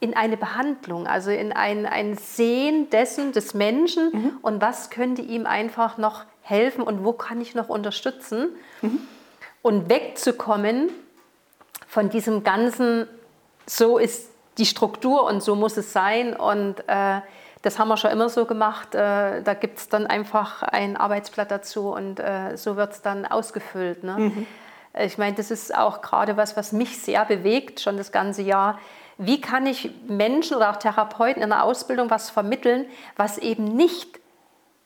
in eine Behandlung, also in ein, ein Sehen dessen, des Menschen mhm. und was könnte ihm einfach noch helfen und wo kann ich noch unterstützen mhm. und wegzukommen von diesem ganzen, so ist die Struktur und so muss es sein und äh, das haben wir schon immer so gemacht. Äh, da gibt es dann einfach ein Arbeitsblatt dazu und äh, so wird es dann ausgefüllt. Ne? Mhm. Ich meine, das ist auch gerade was, was mich sehr bewegt, schon das ganze Jahr wie kann ich Menschen oder auch Therapeuten in der Ausbildung was vermitteln, was eben nicht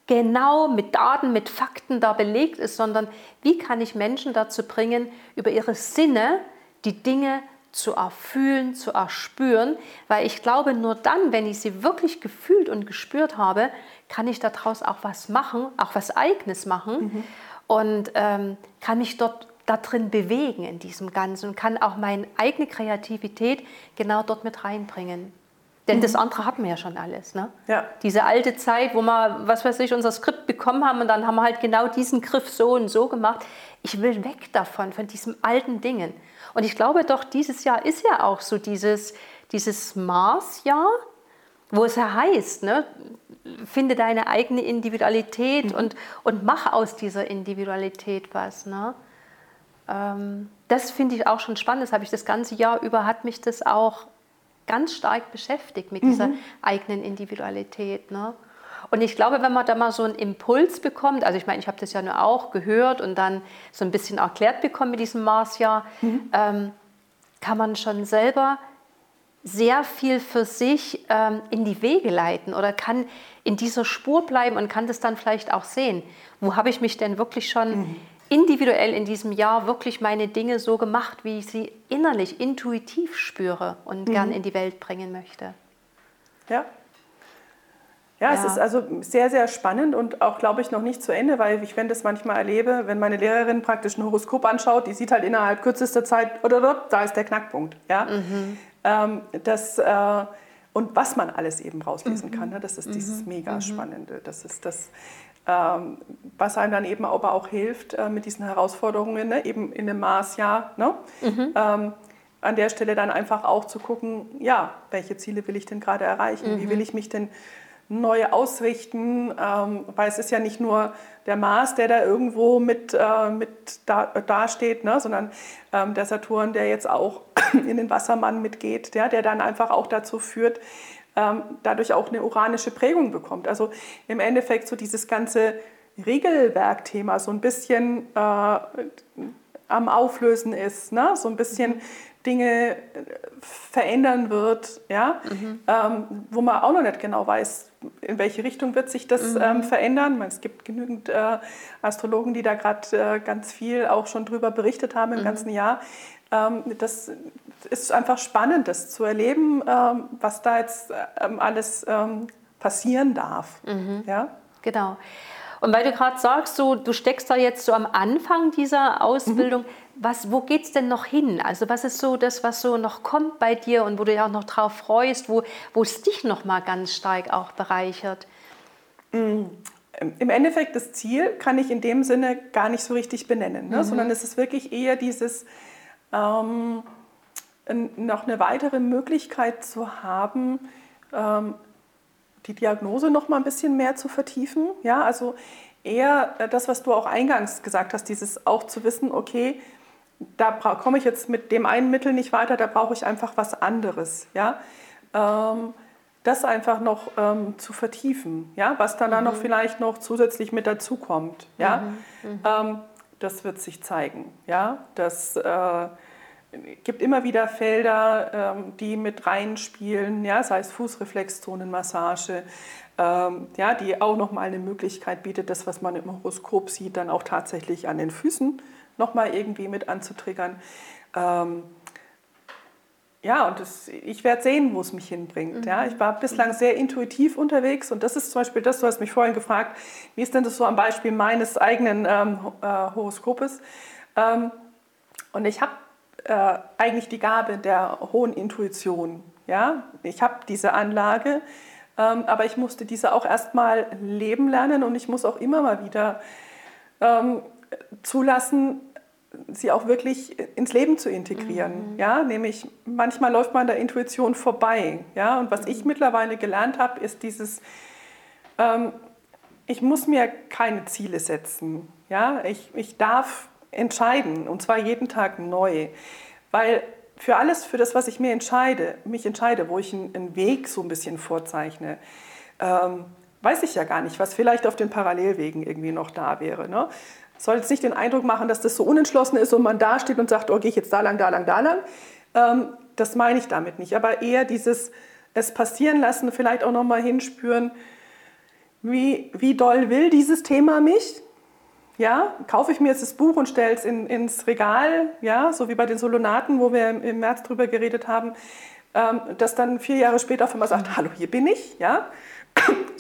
genau mit Daten, mit Fakten da belegt ist, sondern wie kann ich Menschen dazu bringen, über ihre Sinne die Dinge zu erfühlen, zu erspüren, weil ich glaube, nur dann, wenn ich sie wirklich gefühlt und gespürt habe, kann ich daraus auch was machen, auch was Eigenes machen mhm. und ähm, kann mich dort da drin bewegen in diesem Ganzen und kann auch meine eigene Kreativität genau dort mit reinbringen. Denn mhm. das andere hatten wir ja schon alles. Ne? Ja. Diese alte Zeit, wo wir, was weiß ich, unser Skript bekommen haben und dann haben wir halt genau diesen Griff so und so gemacht. Ich will weg davon, von diesen alten Dingen. Und ich glaube doch, dieses Jahr ist ja auch so dieses, dieses Mars-Jahr, wo es ja heißt, ne, finde deine eigene Individualität mhm. und, und mach aus dieser Individualität was. Ne? Ähm, das finde ich auch schon spannend. Das habe ich das ganze Jahr über, hat mich das auch ganz stark beschäftigt mit dieser mhm. eigenen Individualität. Ne? Und ich glaube, wenn man da mal so einen Impuls bekommt, also ich meine, ich habe das ja nur auch gehört und dann so ein bisschen erklärt bekommen mit diesem Marsjahr, mhm. ähm, kann man schon selber sehr viel für sich ähm, in die Wege leiten oder kann in dieser Spur bleiben und kann das dann vielleicht auch sehen. Wo habe ich mich denn wirklich schon mhm individuell in diesem Jahr wirklich meine Dinge so gemacht, wie ich sie innerlich, intuitiv spüre und mhm. gern in die Welt bringen möchte. Ja. Ja, ja, es ist also sehr, sehr spannend und auch, glaube ich, noch nicht zu Ende, weil ich, wenn das manchmal erlebe, wenn meine Lehrerin praktisch ein Horoskop anschaut, die sieht halt innerhalb kürzester Zeit, oder, da ist der Knackpunkt. Ja? Mhm. Ähm, das, äh, und was man alles eben rauslesen mhm. kann, ne? das ist mhm. dieses mega mhm. Spannende. Das ist das, was einem dann eben aber auch hilft äh, mit diesen Herausforderungen, ne? eben in einem Maßjahr. Ne? Mhm. Ähm, an der Stelle dann einfach auch zu gucken, ja, welche Ziele will ich denn gerade erreichen? Mhm. Wie will ich mich denn neu ausrichten? Ähm, weil es ist ja nicht nur der Mars, der da irgendwo mit, äh, mit da, dasteht, ne? sondern ähm, der Saturn, der jetzt auch in den Wassermann mitgeht, der, der dann einfach auch dazu führt, ähm, dadurch auch eine uranische Prägung bekommt. Also im Endeffekt so dieses ganze Regelwerkthema so ein bisschen äh, am Auflösen ist, ne? so ein bisschen mhm. Dinge äh, verändern wird, ja? Mhm. Ähm, wo man auch noch nicht genau weiß, in welche Richtung wird sich das mhm. ähm, verändern. Meine, es gibt genügend äh, Astrologen, die da gerade äh, ganz viel auch schon drüber berichtet haben im mhm. ganzen Jahr. Ähm, das ist einfach spannend, das zu erleben, ähm, was da jetzt ähm, alles passieren darf. Mhm. Ja? Genau. Und weil du gerade sagst, so, du steckst da jetzt so am Anfang dieser Ausbildung, mhm. was, wo geht es denn noch hin? Also was ist so das, was so noch kommt bei dir und wo du dich auch noch drauf freust, wo, wo es dich noch mal ganz stark auch bereichert? Mm, Im Endeffekt das Ziel kann ich in dem Sinne gar nicht so richtig benennen, ne? Mhm. sondern es ist wirklich eher dieses ähm, noch eine weitere Möglichkeit zu haben, ähm, die Diagnose noch mal ein bisschen mehr zu vertiefen. Ja, also eher das, was du auch eingangs gesagt hast, dieses auch zu wissen, okay, da komme ich jetzt mit dem einen Mittel nicht weiter, da brauche ich einfach was anderes. Ja? Ähm, das einfach noch ähm, zu vertiefen, ja? was dann, mhm. dann noch vielleicht noch zusätzlich mit dazukommt. Ja? Mhm. Mhm. Ähm, das wird sich zeigen. Ja? Das äh, gibt immer wieder Felder, ähm, die mit reinspielen, ja? sei es Fußreflexzonenmassage, ähm, ja? die auch nochmal eine Möglichkeit bietet, das, was man im Horoskop sieht, dann auch tatsächlich an den Füßen nochmal irgendwie mit anzutriggern. Ähm, ja, und das, ich werde sehen, wo es mich hinbringt. Mhm. Ja, ich war bislang sehr intuitiv unterwegs und das ist zum Beispiel das, du hast mich vorhin gefragt, wie ist denn das so am Beispiel meines eigenen ähm, äh, Horoskopes? Ähm, und ich habe äh, eigentlich die Gabe der hohen Intuition. Ja? Ich habe diese Anlage, ähm, aber ich musste diese auch erstmal leben lernen und ich muss auch immer mal wieder ähm, zulassen, sie auch wirklich ins Leben zu integrieren. Mhm. Ja, nämlich manchmal läuft man der Intuition vorbei. Ja, und was mhm. ich mittlerweile gelernt habe, ist dieses, ähm, ich muss mir keine Ziele setzen. Ja, ich, ich darf entscheiden und zwar jeden Tag neu, weil für alles, für das, was ich mir entscheide, mich entscheide, wo ich einen, einen Weg so ein bisschen vorzeichne, ähm, weiß ich ja gar nicht, was vielleicht auf den Parallelwegen irgendwie noch da wäre. Ne? Soll jetzt nicht den Eindruck machen, dass das so unentschlossen ist und man da steht und sagt, oh, gehe ich jetzt da lang, da lang, da lang. Ähm, das meine ich damit nicht, aber eher dieses es passieren lassen, vielleicht auch nochmal hinspüren, wie, wie doll will dieses Thema mich? Ja, kaufe ich mir jetzt das Buch und stelle es in, ins Regal, ja, so wie bei den Solonaten, wo wir im, im März drüber geredet haben, ähm, dass dann vier Jahre später auf einmal sagt, hallo, hier bin ich, ja.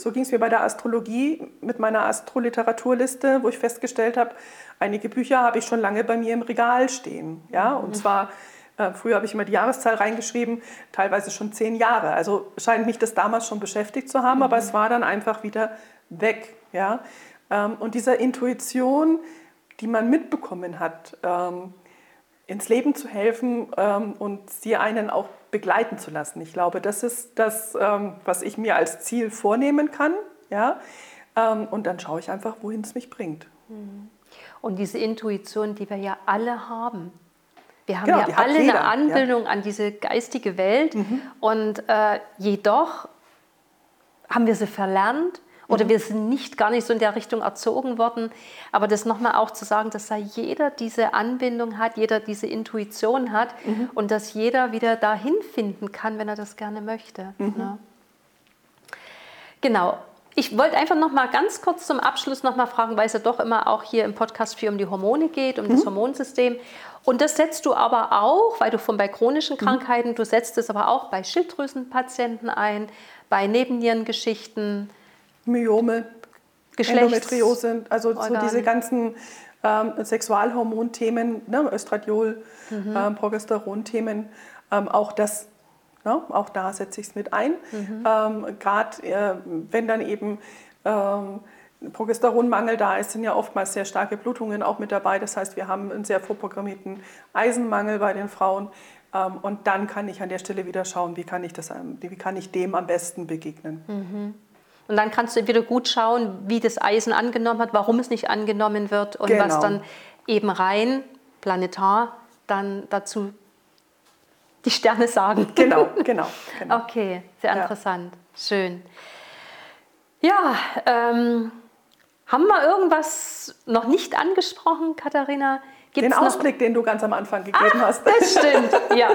So ging es mir bei der Astrologie mit meiner Astroliteraturliste, wo ich festgestellt habe, einige Bücher habe ich schon lange bei mir im Regal stehen. Ja? Und mhm. zwar, äh, früher habe ich immer die Jahreszahl reingeschrieben, teilweise schon zehn Jahre. Also scheint mich das damals schon beschäftigt zu haben, mhm. aber es war dann einfach wieder weg. Ja? Ähm, und dieser Intuition, die man mitbekommen hat, ähm, ins Leben zu helfen ähm, und sie einen auch begleiten zu lassen. Ich glaube, das ist das, ähm, was ich mir als Ziel vornehmen kann. Ja? Ähm, und dann schaue ich einfach, wohin es mich bringt. Mhm. Und diese Intuition, die wir ja alle haben. Wir haben genau, ja alle jeder, eine Anbindung ja. an diese geistige Welt mhm. und äh, jedoch haben wir sie verlernt oder mhm. wir sind nicht gar nicht so in der Richtung erzogen worden. Aber das nochmal auch zu sagen, dass da jeder diese Anbindung hat, jeder diese Intuition hat mhm. und dass jeder wieder dahin finden kann, wenn er das gerne möchte. Mhm. Ja. Genau. Ich wollte einfach noch mal ganz kurz zum Abschluss noch mal fragen, weil es ja doch immer auch hier im Podcast viel um die Hormone geht, um das mhm. Hormonsystem. Und das setzt du aber auch, weil du von bei chronischen mhm. Krankheiten, du setzt es aber auch bei Schilddrüsenpatienten ein, bei Nebennierengeschichten, Myome, Endometriose, also so diese ganzen ähm, Sexualhormonthemen, ne, Östradiol, mhm. ähm, Progesteron-Themen, ähm, auch das, ne, auch da setze ich es mit ein. Mhm. Ähm, Gerade äh, wenn dann eben ähm, Progesteronmangel da ist, sind ja oftmals sehr starke Blutungen auch mit dabei. Das heißt, wir haben einen sehr vorprogrammierten Eisenmangel bei den Frauen. Ähm, und dann kann ich an der Stelle wieder schauen, wie kann ich, das, wie kann ich dem am besten begegnen. Mhm. Und dann kannst du wieder gut schauen, wie das Eisen angenommen hat, warum es nicht angenommen wird und genau. was dann eben rein planetar dann dazu die Sterne sagen. Genau, genau. genau. Okay, sehr interessant. Ja. Schön. Ja, ähm, haben wir irgendwas noch nicht angesprochen, Katharina? Gibt's den Ausblick, den du ganz am Anfang gegeben ah, hast. Das stimmt, ja.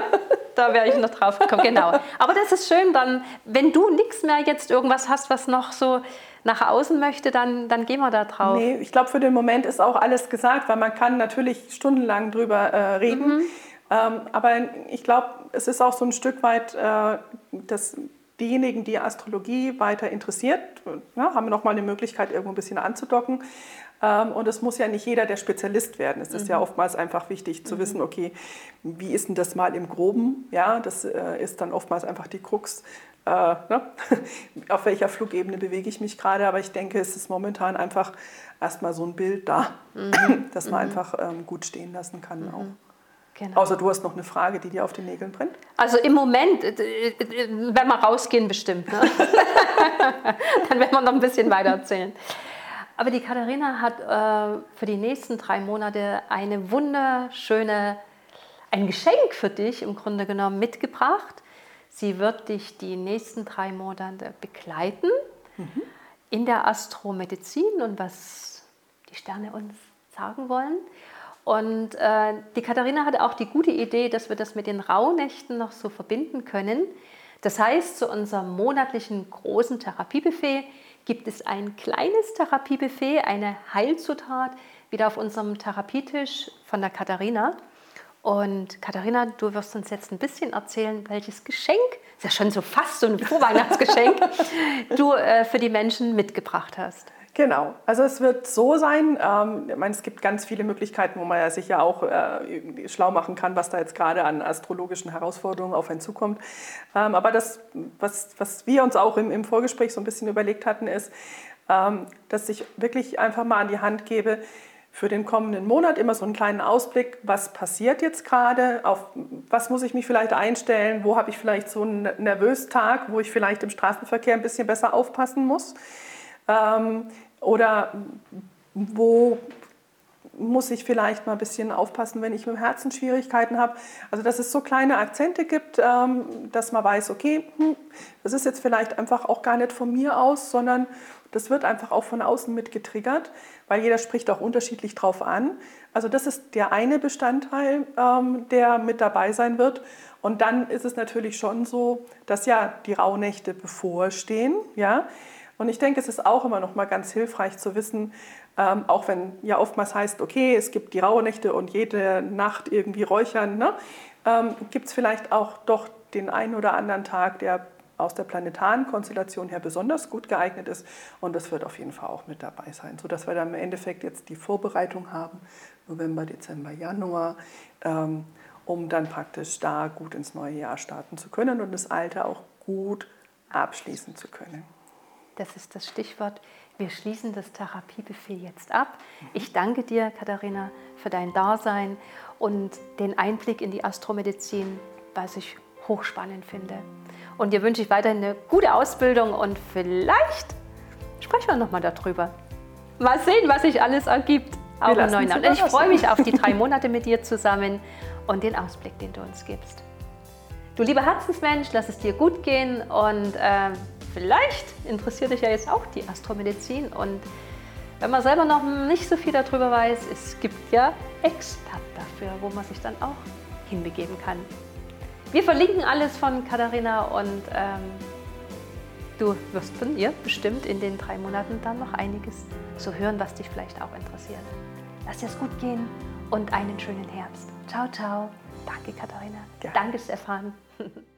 Da wäre ich noch drauf gekommen, genau. Aber das ist schön, dann, wenn du nichts mehr jetzt irgendwas hast, was noch so nach außen möchte, dann, dann gehen wir da drauf. Nee, ich glaube, für den Moment ist auch alles gesagt, weil man kann natürlich stundenlang drüber äh, reden. Mhm. Ähm, aber ich glaube, es ist auch so ein Stück weit äh, das diejenigen, die Astrologie weiter interessiert, ja, haben nochmal eine Möglichkeit, irgendwo ein bisschen anzudocken. Ähm, und es muss ja nicht jeder der Spezialist werden. Es ist mhm. ja oftmals einfach wichtig zu mhm. wissen, okay, wie ist denn das mal im Groben? Ja, das äh, ist dann oftmals einfach die Krux. Äh, ne? Auf welcher Flugebene bewege ich mich gerade? Aber ich denke, es ist momentan einfach erstmal so ein Bild da, mhm. das man mhm. einfach ähm, gut stehen lassen kann mhm. auch. Genau. Außer du hast noch eine Frage, die dir auf den Nägeln brennt. Also im Moment, äh, äh, wenn wir rausgehen, bestimmt. Ne? Dann werden wir noch ein bisschen weiter erzählen. Aber die Katharina hat äh, für die nächsten drei Monate eine wunderschöne, ein Geschenk für dich im Grunde genommen mitgebracht. Sie wird dich die nächsten drei Monate begleiten mhm. in der Astromedizin und was die Sterne uns sagen wollen. Und äh, die Katharina hatte auch die gute Idee, dass wir das mit den Rauhnächten noch so verbinden können. Das heißt, zu unserem monatlichen großen Therapiebuffet gibt es ein kleines Therapiebuffet, eine Heilzutat, wieder auf unserem Therapietisch von der Katharina. Und Katharina, du wirst uns jetzt ein bisschen erzählen, welches Geschenk, ist ja schon so fast so ein Vorweihnachtsgeschenk, du äh, für die Menschen mitgebracht hast. Genau, also es wird so sein, ähm, ich meine, es gibt ganz viele Möglichkeiten, wo man ja sich ja auch äh, schlau machen kann, was da jetzt gerade an astrologischen Herausforderungen auf einen zukommt. Ähm, aber das, was, was wir uns auch im, im Vorgespräch so ein bisschen überlegt hatten, ist, ähm, dass ich wirklich einfach mal an die Hand gebe, für den kommenden Monat immer so einen kleinen Ausblick, was passiert jetzt gerade, auf was muss ich mich vielleicht einstellen, wo habe ich vielleicht so einen nervösen Tag, wo ich vielleicht im Straßenverkehr ein bisschen besser aufpassen muss. Ähm, oder wo muss ich vielleicht mal ein bisschen aufpassen, wenn ich mit dem Herzen Schwierigkeiten habe. Also dass es so kleine Akzente gibt, ähm, dass man weiß, okay, hm, das ist jetzt vielleicht einfach auch gar nicht von mir aus, sondern das wird einfach auch von außen mit getriggert, weil jeder spricht auch unterschiedlich drauf an. Also das ist der eine Bestandteil, ähm, der mit dabei sein wird. Und dann ist es natürlich schon so, dass ja die Rauhnächte bevorstehen, ja. Und ich denke, es ist auch immer noch mal ganz hilfreich zu wissen, ähm, auch wenn ja oftmals heißt, okay, es gibt die Rauhnächte und jede Nacht irgendwie räuchern, ne? ähm, gibt es vielleicht auch doch den einen oder anderen Tag, der aus der planetaren Konstellation her besonders gut geeignet ist. Und das wird auf jeden Fall auch mit dabei sein, sodass wir dann im Endeffekt jetzt die Vorbereitung haben, November, Dezember, Januar, ähm, um dann praktisch da gut ins neue Jahr starten zu können und das alte auch gut abschließen zu können. Das ist das Stichwort. Wir schließen das Therapiebuffet jetzt ab. Ich danke dir, Katharina, für dein Dasein und den Einblick in die Astromedizin, was ich hochspannend finde. Und dir wünsche ich weiterhin eine gute Ausbildung und vielleicht sprechen wir nochmal darüber. Mal sehen, was sich alles ergibt. Auch im neuen Jahr. Ich freue mich auf die drei Monate mit dir zusammen und den Ausblick, den du uns gibst. Du lieber Herzensmensch, lass es dir gut gehen und äh, vielleicht interessiert dich ja jetzt auch die Astromedizin und wenn man selber noch nicht so viel darüber weiß, es gibt ja Experten dafür, wo man sich dann auch hinbegeben kann. Wir verlinken alles von Katharina und ähm, du wirst von ihr bestimmt in den drei Monaten dann noch einiges zu hören, was dich vielleicht auch interessiert. Lass dir es gut gehen und einen schönen Herbst. Ciao, ciao. Danke, Katharina. Ja. Danke, Stefan.